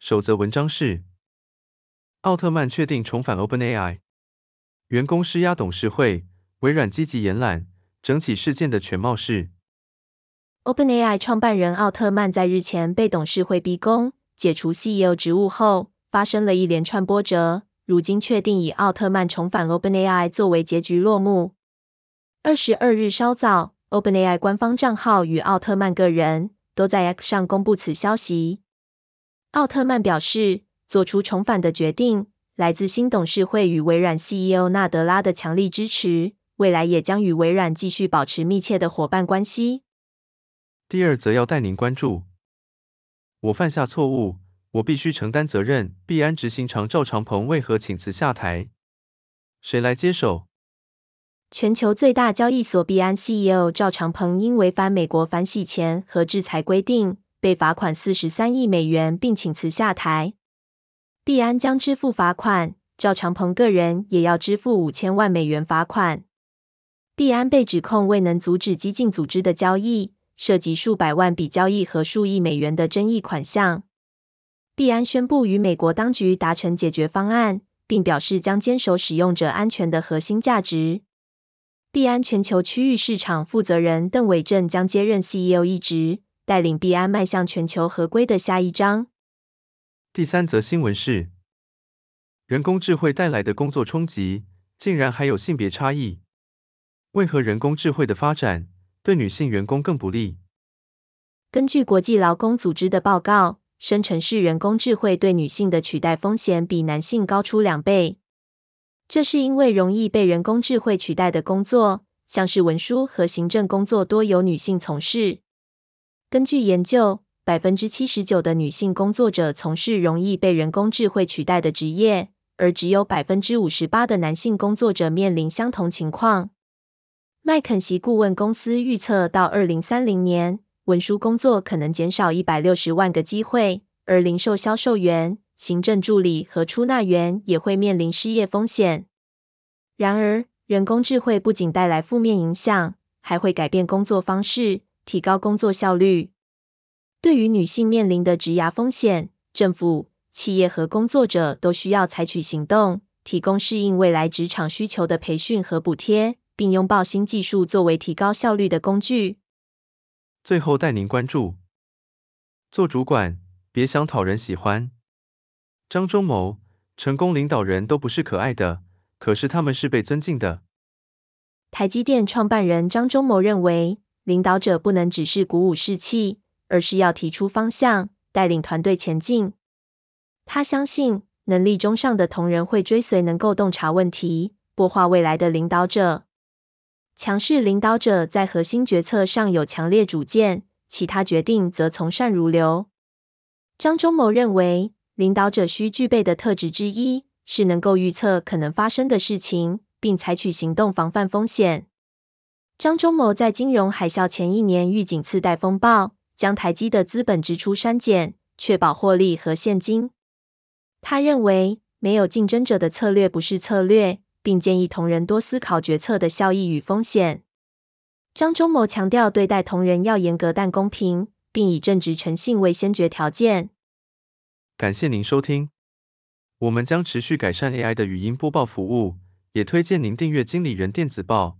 首则文章是：奥特曼确定重返 OpenAI，员工施压董事会，微软积极延揽，整起事件的全貌是：OpenAI 创办人奥特曼在日前被董事会逼宫解除 CEO 职务后，发生了一连串波折，如今确定以奥特曼重返 OpenAI 作为结局落幕。二十二日稍早，OpenAI 官方账号与奥特曼个人都在 X 上公布此消息。奥特曼表示，做出重返的决定，来自新董事会与微软 CEO 纳德拉的强力支持，未来也将与微软继续保持密切的伙伴关系。第二则要带您关注，我犯下错误，我必须承担责任。币安执行长赵长鹏为何请辞下台？谁来接手？全球最大交易所币安 CEO 赵长鹏因违反美国反洗钱和制裁规定，被罚款四十三亿美元，并请辞下台。币安将支付罚款，赵长鹏个人也要支付五千万美元罚款。币安被指控未能阻止激进组织的交易，涉及数百万笔交易和数亿美元的争议款项。币安宣布与美国当局达成解决方案，并表示将坚守使用者安全的核心价值。币安全球区域市场负责人邓伟正将接任 CEO 一职。带领币安迈向全球合规的下一章。第三则新闻是，人工智慧带来的工作冲击，竟然还有性别差异。为何人工智慧的发展对女性员工更不利？根据国际劳工组织的报告，生成式人工智慧对女性的取代风险比男性高出两倍。这是因为容易被人工智慧取代的工作，像是文书和行政工作，多由女性从事。根据研究，百分之七十九的女性工作者从事容易被人工智慧取代的职业，而只有百分之五十八的男性工作者面临相同情况。麦肯锡顾问公司预测，到二零三零年，文书工作可能减少一百六十万个机会，而零售销售员、行政助理和出纳员也会面临失业风险。然而，人工智慧不仅带来负面影响，还会改变工作方式。提高工作效率。对于女性面临的职涯风险，政府、企业和工作者都需要采取行动，提供适应未来职场需求的培训和补贴，并拥抱新技术作为提高效率的工具。最后带您关注：做主管别想讨人喜欢。张忠谋，成功领导人都不是可爱的，可是他们是被尊敬的。台积电创办人张忠谋认为。领导者不能只是鼓舞士气，而是要提出方向，带领团队前进。他相信，能力中上的同仁会追随能够洞察问题、擘画未来的领导者。强势领导者在核心决策上有强烈主见，其他决定则从善如流。张忠谋认为，领导者需具备的特质之一，是能够预测可能发生的事情，并采取行动防范风险。张忠谋在金融海啸前一年预警次贷风暴，将台积的资本支出删减，确保获利和现金。他认为，没有竞争者的策略不是策略，并建议同仁多思考决策的效益与风险。张忠谋强调，对待同仁要严格但公平，并以正直诚信为先决条件。感谢您收听，我们将持续改善 AI 的语音播报服务，也推荐您订阅经理人电子报。